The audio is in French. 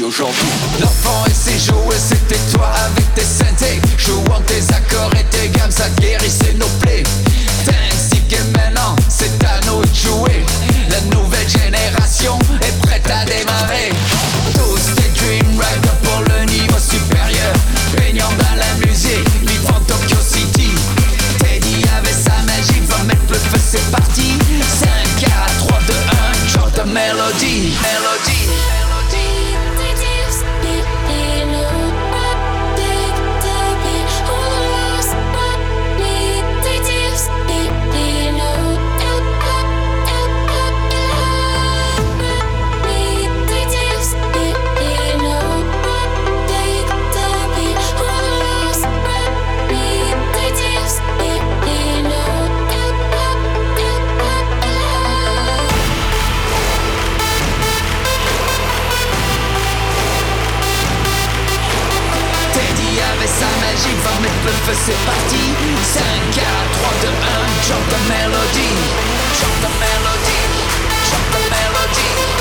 aujourd'hui. L'enfant et ses jouets, c'était magique, 20 mètres peu feu, c'est parti 5, 4, 3, 2, 1, chante ta mélodie. Chante ta mélodie, chante ta mélodie.